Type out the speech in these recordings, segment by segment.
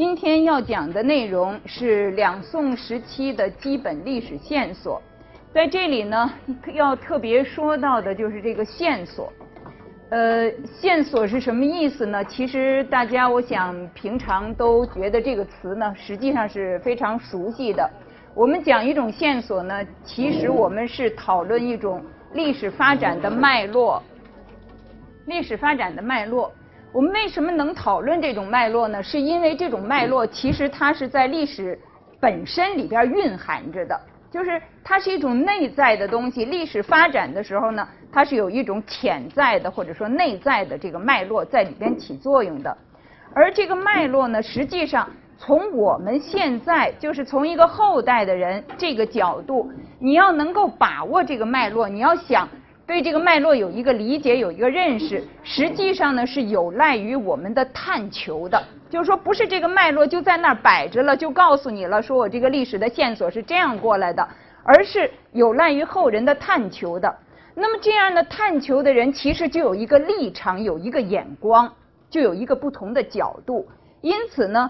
今天要讲的内容是两宋时期的基本历史线索。在这里呢，要特别说到的就是这个线索。呃，线索是什么意思呢？其实大家，我想平常都觉得这个词呢，实际上是非常熟悉的。我们讲一种线索呢，其实我们是讨论一种历史发展的脉络。历史发展的脉络，我们为什么能讨论这种脉络呢？是因为这种脉络其实它是在历史本身里边蕴含着的，就是它是一种内在的东西。历史发展的时候呢，它是有一种潜在的或者说内在的这个脉络在里边起作用的。而这个脉络呢，实际上从我们现在就是从一个后代的人这个角度，你要能够把握这个脉络，你要想。对这个脉络有一个理解，有一个认识，实际上呢是有赖于我们的探求的。就是说，不是这个脉络就在那儿摆着了，就告诉你了，说我这个历史的线索是这样过来的，而是有赖于后人的探求的。那么这样的探求的人，其实就有一个立场，有一个眼光，就有一个不同的角度。因此呢，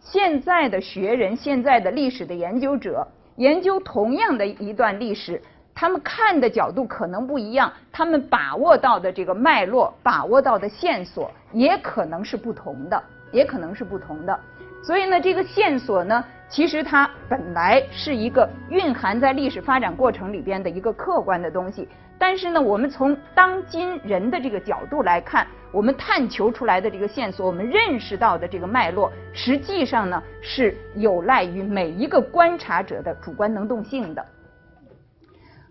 现在的学人，现在的历史的研究者，研究同样的一段历史。他们看的角度可能不一样，他们把握到的这个脉络，把握到的线索也可能是不同的，也可能是不同的。所以呢，这个线索呢，其实它本来是一个蕴含在历史发展过程里边的一个客观的东西。但是呢，我们从当今人的这个角度来看，我们探求出来的这个线索，我们认识到的这个脉络，实际上呢，是有赖于每一个观察者的主观能动性的。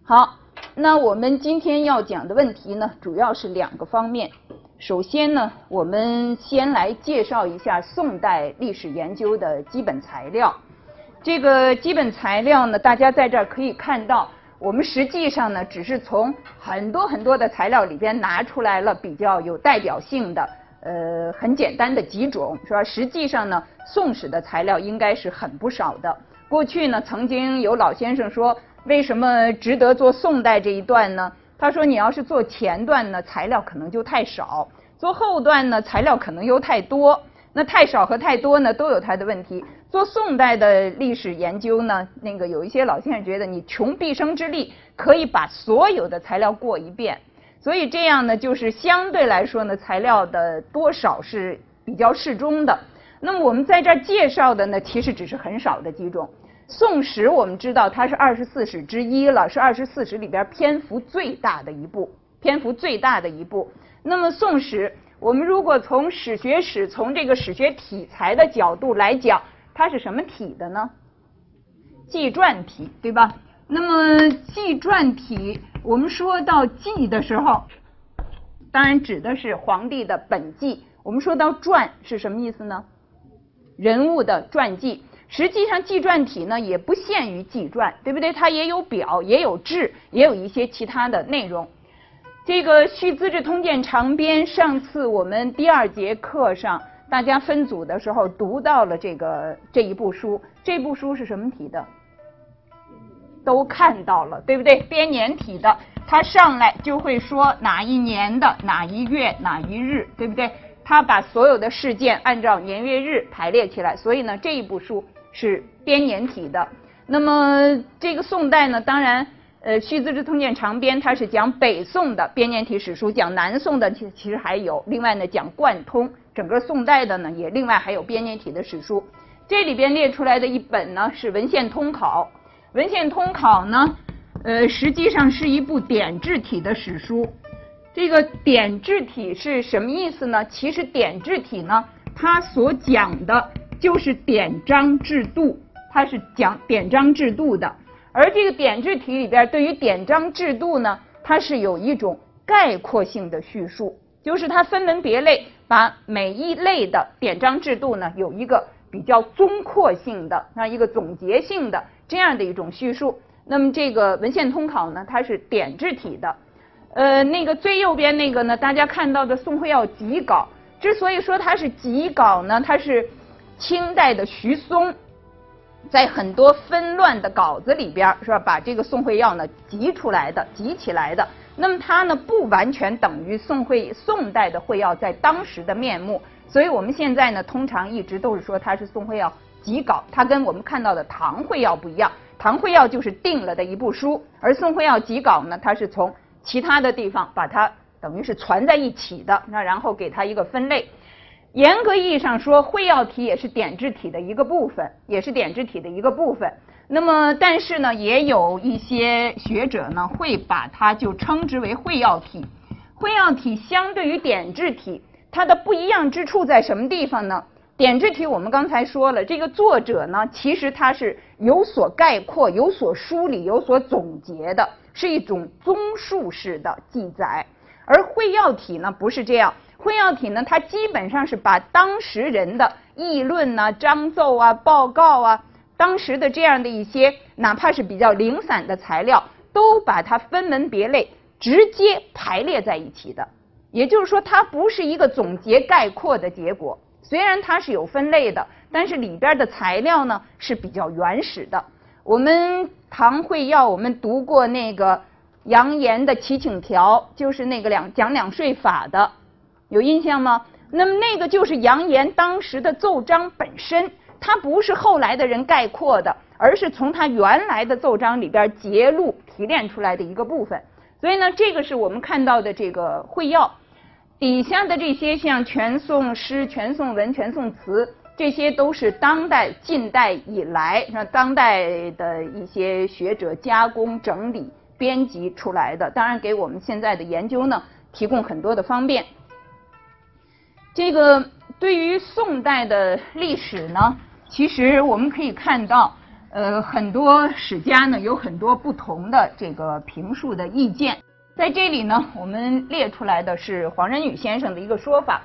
好，那我们今天要讲的问题呢，主要是两个方面。首先呢，我们先来介绍一下宋代历史研究的基本材料。这个基本材料呢，大家在这儿可以看到，我们实际上呢，只是从很多很多的材料里边拿出来了比较有代表性的，呃，很简单的几种，是吧？实际上呢，宋史的材料应该是很不少的。过去呢，曾经有老先生说。为什么值得做宋代这一段呢？他说：“你要是做前段呢，材料可能就太少；做后段呢，材料可能又太多。那太少和太多呢，都有它的问题。做宋代的历史研究呢，那个有一些老先生觉得，你穷毕生之力可以把所有的材料过一遍，所以这样呢，就是相对来说呢，材料的多少是比较适中的。那么我们在这儿介绍的呢，其实只是很少的几种。”宋史我们知道它是二十四史之一了，是二十四史里边篇幅最大的一部，篇幅最大的一部。那么宋史，我们如果从史学史从这个史学体裁的角度来讲，它是什么体的呢？纪传体，对吧？那么纪传体，我们说到纪的时候，当然指的是皇帝的本纪。我们说到传是什么意思呢？人物的传记。实际上，纪传体呢也不限于纪传，对不对？它也有表，也有志，也有一些其他的内容。这个《续资治通鉴长编》，上次我们第二节课上大家分组的时候读到了这个这一部书。这部书是什么体的？都看到了，对不对？编年体的，它上来就会说哪一年的哪一月哪一日，对不对？它把所有的事件按照年月日排列起来，所以呢，这一部书。是编年体的，那么这个宋代呢，当然，呃，《续资治通鉴长编》它是讲北宋的编年体史书，讲南宋的其其实还有，另外呢讲贯通整个宋代的呢，也另外还有编年体的史书。这里边列出来的一本呢是《文献通考》，《文献通考》呢，呃，实际上是一部典制体的史书。这个典制体是什么意思呢？其实典制体呢，它所讲的。就是典章制度，它是讲典章制度的，而这个典制体里边，对于典章制度呢，它是有一种概括性的叙述，就是它分门别类，把每一类的典章制度呢，有一个比较综括性的啊一个总结性的这样的一种叙述。那么这个文献通考呢，它是典制体的，呃，那个最右边那个呢，大家看到的宋会要集稿，之所以说它是集稿呢，它是。清代的徐松，在很多纷乱的稿子里边，是吧？把这个宋会要呢集出来的，集起来的。那么它呢不完全等于宋会宋代的会要在当时的面目。所以我们现在呢，通常一直都是说它是宋会要集稿，它跟我们看到的唐会要不一样。唐会要就是定了的一部书，而宋会要集稿呢，它是从其他的地方把它等于是传在一起的，那然后给它一个分类。严格意义上说，会要体也是点痣体的一个部分，也是点痣体的一个部分。那么，但是呢，也有一些学者呢会把它就称之为会要体。会要体相对于点痣体，它的不一样之处在什么地方呢？点痣体我们刚才说了，这个作者呢，其实他是有所概括、有所梳理、有所总结的，是一种综述式的记载。而会要体呢，不是这样。会要体呢，它基本上是把当时人的议论呐、章奏啊、报告啊。当时的这样的一些，哪怕是比较零散的材料，都把它分门别类，直接排列在一起的。也就是说，它不是一个总结概括的结果。虽然它是有分类的，但是里边的材料呢是比较原始的。我们唐会要我们读过那个杨炎的祈请条，就是那个两讲两税法的，有印象吗？那么那个就是杨炎当时的奏章本身。它不是后来的人概括的，而是从他原来的奏章里边节录提炼出来的一个部分。所以呢，这个是我们看到的这个会要底下的这些，像全宋诗、全宋文、全宋词，这些都是当代、近代以来，让当代的一些学者加工、整理、编辑出来的。当然，给我们现在的研究呢，提供很多的方便。这个对于宋代的历史呢。其实我们可以看到，呃，很多史家呢有很多不同的这个评述的意见。在这里呢，我们列出来的是黄仁宇先生的一个说法。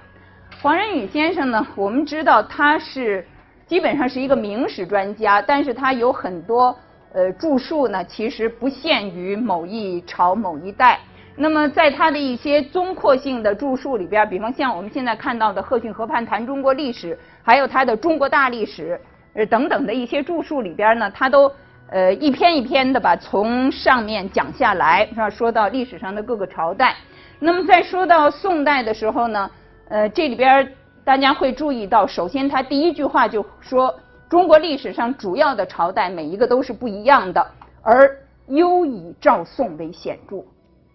黄仁宇先生呢，我们知道他是基本上是一个明史专家，但是他有很多呃著述呢，其实不限于某一朝某一代。那么在他的一些综括性的著述里边，比方像我们现在看到的《贺逊河畔谈中国历史》。还有他的《中国大历史》呃等等的一些著述里边呢，他都呃一篇一篇的把从上面讲下来，是吧？说到历史上的各个朝代。那么在说到宋代的时候呢，呃，这里边大家会注意到，首先他第一句话就说，中国历史上主要的朝代每一个都是不一样的，而优以赵宋为显著，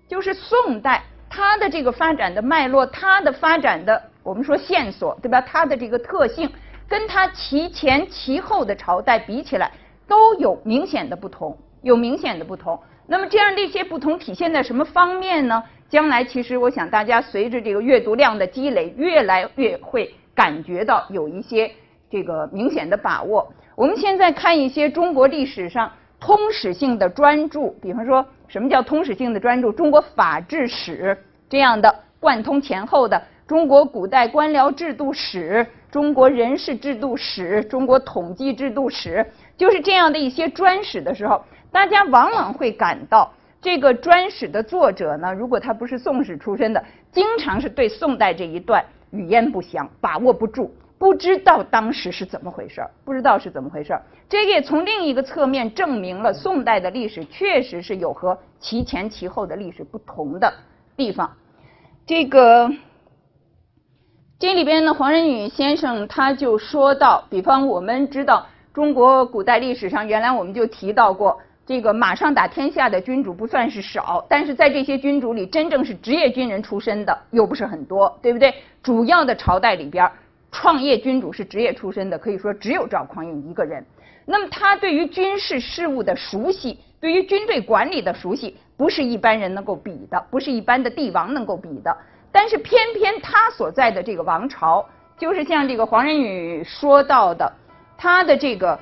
就是宋代它的这个发展的脉络，它的发展的。我们说线索对吧？它的这个特性跟它其前其后的朝代比起来都有明显的不同，有明显的不同。那么这样的一些不同体现在什么方面呢？将来其实我想大家随着这个阅读量的积累，越来越会感觉到有一些这个明显的把握。我们现在看一些中国历史上通史性的专著，比方说什么叫通史性的专著？中国法制史这样的贯通前后的。中国古代官僚制度史、中国人事制度史、中国统计制度史，就是这样的一些专史的时候，大家往往会感到，这个专史的作者呢，如果他不是宋史出身的，经常是对宋代这一段语焉不详，把握不住，不知道当时是怎么回事儿，不知道是怎么回事儿。这个也从另一个侧面证明了宋代的历史确实是有和其前其后的历史不同的地方。这个。这里边呢，黄仁宇先生他就说到，比方我们知道中国古代历史上，原来我们就提到过，这个马上打天下的君主不算是少，但是在这些君主里，真正是职业军人出身的又不是很多，对不对？主要的朝代里边，创业君主是职业出身的，可以说只有赵匡胤一个人。那么他对于军事事务的熟悉，对于军队管理的熟悉，不是一般人能够比的，不是一般的帝王能够比的。但是偏偏他所在的这个王朝，就是像这个黄仁宇说到的，他的这个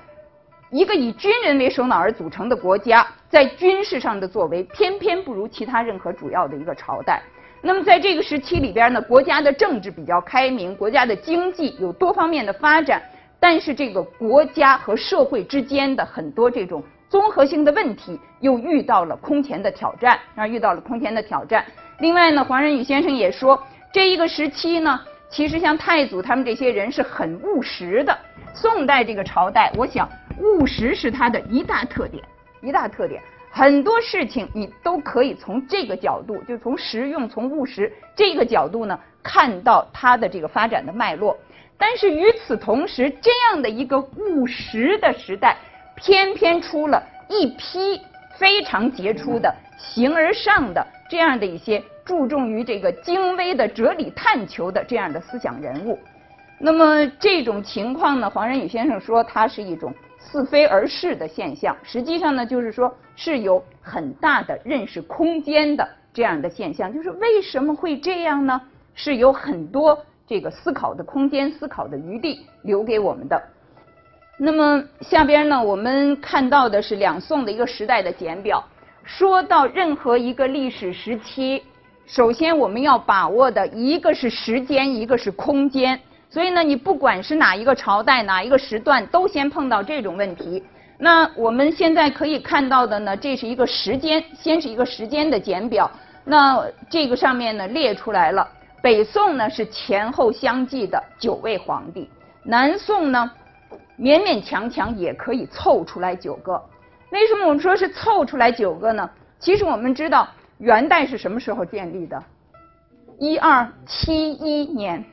一个以军人为首脑而组成的国家，在军事上的作为，偏偏不如其他任何主要的一个朝代。那么在这个时期里边呢，国家的政治比较开明，国家的经济有多方面的发展，但是这个国家和社会之间的很多这种综合性的问题，又遇到了空前的挑战，啊，遇到了空前的挑战。另外呢，黄仁宇先生也说，这一个时期呢，其实像太祖他们这些人是很务实的。宋代这个朝代，我想务实是它的一大特点，一大特点。很多事情你都可以从这个角度，就从实用、从务实这个角度呢，看到它的这个发展的脉络。但是与此同时，这样的一个务实的时代，偏偏出了一批非常杰出的、形而上的这样的一些注重于这个精微的哲理探求的这样的思想人物。那么这种情况呢，黄仁宇先生说，它是一种似非而是的现象。实际上呢，就是说是有很大的认识空间的这样的现象。就是为什么会这样呢？是有很多这个思考的空间、思考的余地留给我们的。那么下边呢，我们看到的是两宋的一个时代的简表。说到任何一个历史时期，首先我们要把握的一个是时间，一个是空间。所以呢，你不管是哪一个朝代、哪一个时段，都先碰到这种问题。那我们现在可以看到的呢，这是一个时间，先是一个时间的简表。那这个上面呢列出来了，北宋呢是前后相继的九位皇帝，南宋呢勉勉强强也可以凑出来九个。为什么我们说是凑出来九个呢？其实我们知道元代是什么时候建立的？一二七一年。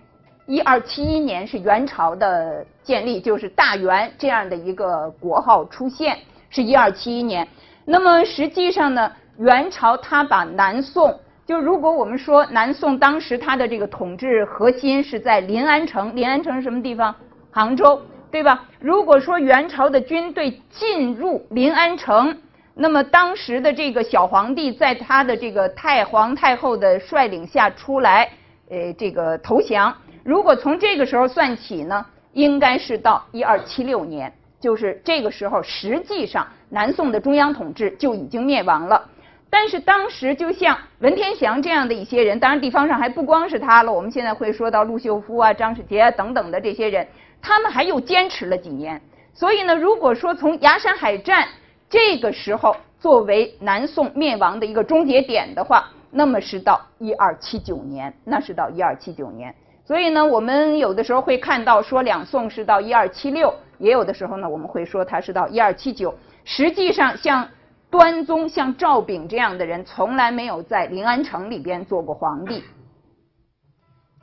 一二七一年是元朝的建立，就是大元这样的一个国号出现，是一二七一年。那么实际上呢，元朝他把南宋，就如果我们说南宋当时它的这个统治核心是在临安城，临安城是什么地方？杭州，对吧？如果说元朝的军队进入临安城，那么当时的这个小皇帝在他的这个太皇太后的率领下出来，呃，这个投降。如果从这个时候算起呢，应该是到一二七六年，就是这个时候，实际上南宋的中央统治就已经灭亡了。但是当时就像文天祥这样的一些人，当然地方上还不光是他了，我们现在会说到陆秀夫啊、张世杰啊等等的这些人，他们还又坚持了几年。所以呢，如果说从崖山海战这个时候作为南宋灭亡的一个终结点的话，那么是到一二七九年，那是到一二七九年。所以呢，我们有的时候会看到说两宋是到一二七六，也有的时候呢，我们会说它是到一二七九。实际上，像端宗、像赵昺这样的人，从来没有在临安城里边做过皇帝。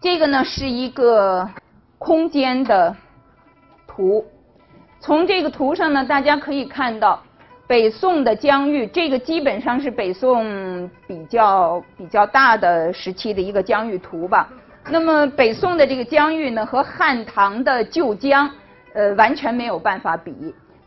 这个呢是一个空间的图，从这个图上呢，大家可以看到北宋的疆域，这个基本上是北宋比较比较大的时期的一个疆域图吧。那么北宋的这个疆域呢，和汉唐的旧疆，呃，完全没有办法比。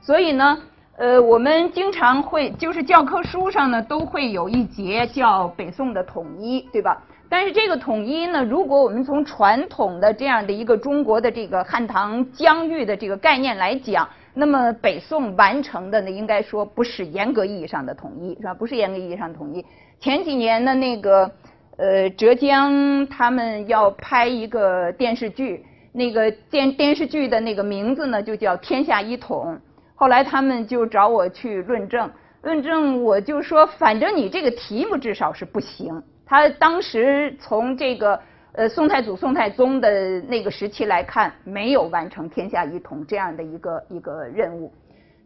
所以呢，呃，我们经常会就是教科书上呢都会有一节叫北宋的统一，对吧？但是这个统一呢，如果我们从传统的这样的一个中国的这个汉唐疆域的这个概念来讲，那么北宋完成的呢，应该说不是严格意义上的统一，是吧？不是严格意义上的统一。前几年的那个。呃，浙江他们要拍一个电视剧，那个电电视剧的那个名字呢，就叫《天下一统》。后来他们就找我去论证，论证我就说，反正你这个题目至少是不行。他当时从这个呃宋太祖、宋太宗的那个时期来看，没有完成天下一统这样的一个一个任务。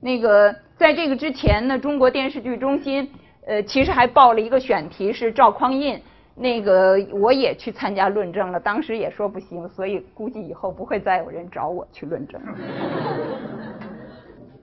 那个在这个之前呢，中国电视剧中心呃其实还报了一个选题是赵匡胤。那个我也去参加论证了，当时也说不行，所以估计以后不会再有人找我去论证。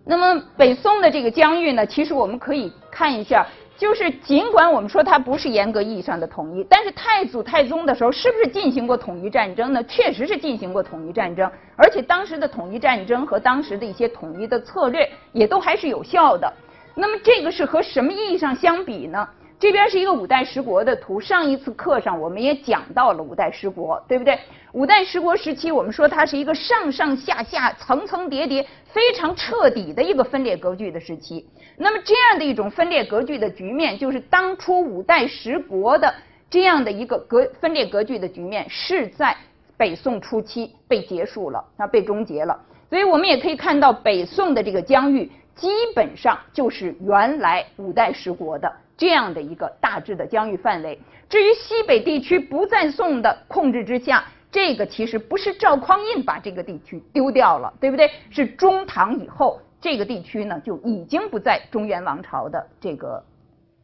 那么北宋的这个疆域呢，其实我们可以看一下，就是尽管我们说它不是严格意义上的统一，但是太祖太宗的时候是不是进行过统一战争呢？确实是进行过统一战争，而且当时的统一战争和当时的一些统一的策略也都还是有效的。那么这个是和什么意义上相比呢？这边是一个五代十国的图。上一次课上我们也讲到了五代十国，对不对？五代十国时期，我们说它是一个上上下下、层层叠叠、非常彻底的一个分裂格局的时期。那么这样的一种分裂格局的局面，就是当初五代十国的这样的一个格分裂格局的局面，是在北宋初期被结束了，啊，被终结了。所以我们也可以看到，北宋的这个疆域基本上就是原来五代十国的。这样的一个大致的疆域范围。至于西北地区不在宋的控制之下，这个其实不是赵匡胤把这个地区丢掉了，对不对？是中唐以后，这个地区呢就已经不在中原王朝的这个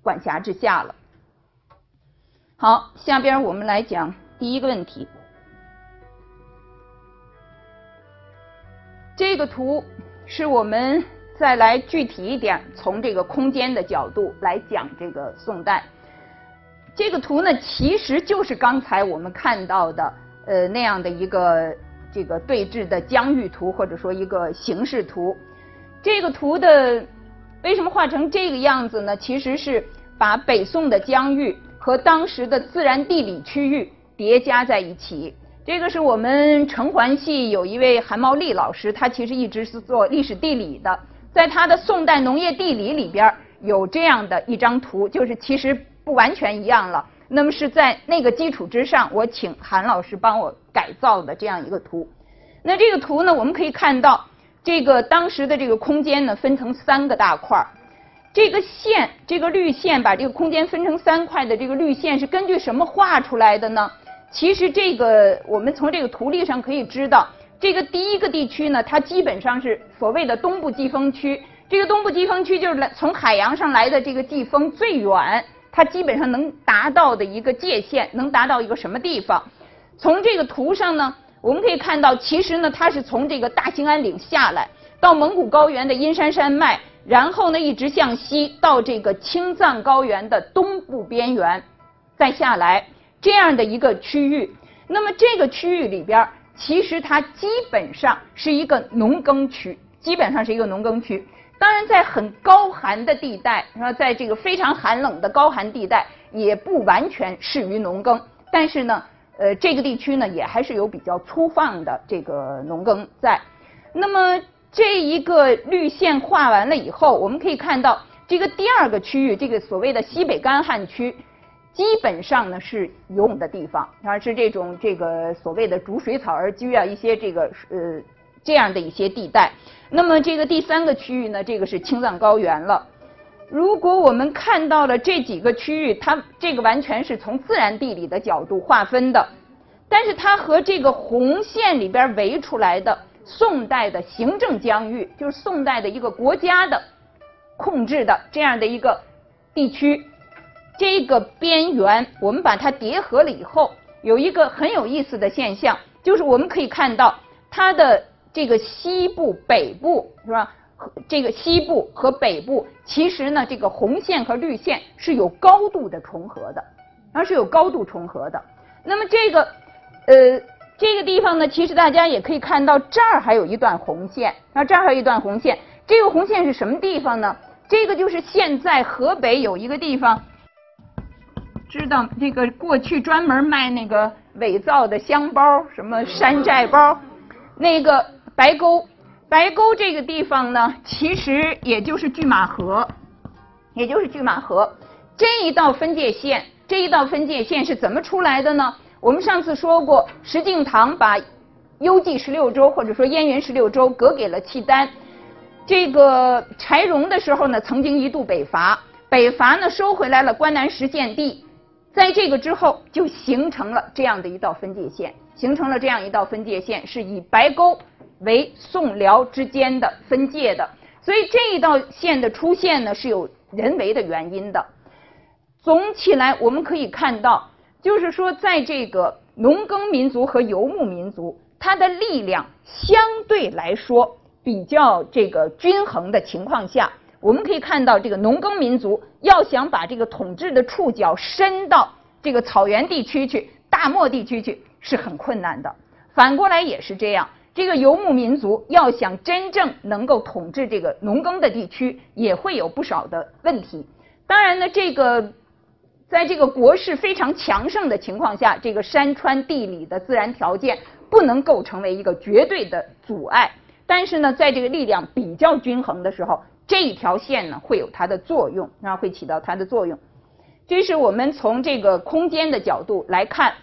管辖之下了。好，下边我们来讲第一个问题。这个图是我们再来具体一点，从这个空间的角度来讲这个宋代。这个图呢，其实就是刚才我们看到的呃那样的一个这个对峙的疆域图，或者说一个形势图。这个图的为什么画成这个样子呢？其实是把北宋的疆域和当时的自然地理区域叠加在一起。这个是我们承环系有一位韩茂利老师，他其实一直是做历史地理的，在他的《宋代农业地理》里边有这样的一张图，就是其实不完全一样了。那么是在那个基础之上，我请韩老师帮我改造的这样一个图。那这个图呢，我们可以看到，这个当时的这个空间呢，分成三个大块儿。这个线，这个绿线把这个空间分成三块的这个绿线是根据什么画出来的呢？其实这个我们从这个图例上可以知道，这个第一个地区呢，它基本上是所谓的东部季风区。这个东部季风区就是来从海洋上来的这个季风最远，它基本上能达到的一个界限，能达到一个什么地方？从这个图上呢，我们可以看到，其实呢，它是从这个大兴安岭下来，到蒙古高原的阴山山脉，然后呢，一直向西到这个青藏高原的东部边缘，再下来。这样的一个区域，那么这个区域里边儿，其实它基本上是一个农耕区，基本上是一个农耕区。当然，在很高寒的地带，说在这个非常寒冷的高寒地带，也不完全适于农耕。但是呢，呃，这个地区呢，也还是有比较粗放的这个农耕在。那么这一个绿线画完了以后，我们可以看到这个第二个区域，这个所谓的西北干旱区。基本上呢是游泳的地方，它是这种这个所谓的逐水草而居啊一些这个呃这样的一些地带。那么这个第三个区域呢，这个是青藏高原了。如果我们看到了这几个区域，它这个完全是从自然地理的角度划分的，但是它和这个红线里边围出来的宋代的行政疆域，就是宋代的一个国家的控制的这样的一个地区。这个边缘，我们把它叠合了以后，有一个很有意思的现象，就是我们可以看到它的这个西部、北部是吧？这个西部和北部，其实呢，这个红线和绿线是有高度的重合的，它是有高度重合的。那么这个呃这个地方呢，其实大家也可以看到，这儿还有一段红线，那这儿还有一段红线。这个红线是什么地方呢？这个就是现在河北有一个地方。知道那个过去专门卖那个伪造的香包，什么山寨包，那个白沟，白沟这个地方呢，其实也就是拒马河，也就是拒马河这一道分界线，这一道分界线是怎么出来的呢？我们上次说过，石敬瑭把幽蓟十六州或者说燕云十六州割给了契丹，这个柴荣的时候呢，曾经一度北伐，北伐呢收回来了关南十县地。在这个之后，就形成了这样的一道分界线，形成了这样一道分界线，是以白沟为宋辽之间的分界的。所以这一道线的出现呢，是有人为的原因的。总起来，我们可以看到，就是说，在这个农耕民族和游牧民族，它的力量相对来说比较这个均衡的情况下。我们可以看到，这个农耕民族要想把这个统治的触角伸到这个草原地区去、大漠地区去，是很困难的。反过来也是这样，这个游牧民族要想真正能够统治这个农耕的地区，也会有不少的问题。当然呢，这个在这个国势非常强盛的情况下，这个山川地理的自然条件不能构成为一个绝对的阻碍。但是呢，在这个力量比较均衡的时候，这一条线呢会有它的作用，然后会起到它的作用。这是我们从这个空间的角度来看。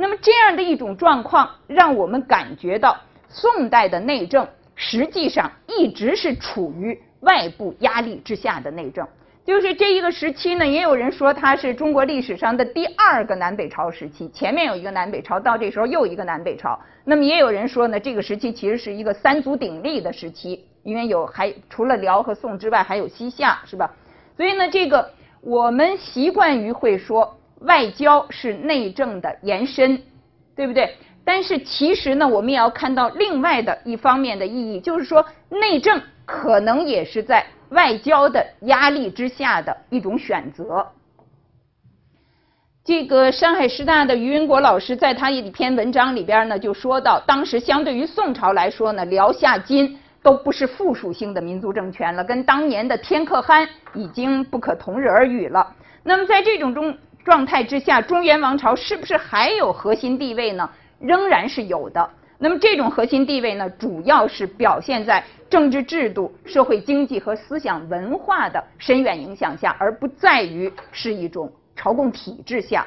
那么这样的一种状况，让我们感觉到宋代的内政实际上一直是处于外部压力之下的内政。就是这一个时期呢，也有人说它是中国历史上的第二个南北朝时期，前面有一个南北朝，到这时候又一个南北朝。那么也有人说呢，这个时期其实是一个三足鼎立的时期，因为有还除了辽和宋之外，还有西夏，是吧？所以呢，这个我们习惯于会说外交是内政的延伸，对不对？但是其实呢，我们也要看到另外的一方面的意义，就是说内政可能也是在外交的压力之下的一种选择。这个上海师大的于云国老师在他一篇文章里边呢，就说到，当时相对于宋朝来说呢，辽夏金都不是附属性的民族政权了，跟当年的天可汗已经不可同日而语了。那么在这种中状态之下，中原王朝是不是还有核心地位呢？仍然是有的。那么这种核心地位呢，主要是表现在政治制度、社会经济和思想文化的深远影响下，而不在于是一种。朝贡体制下，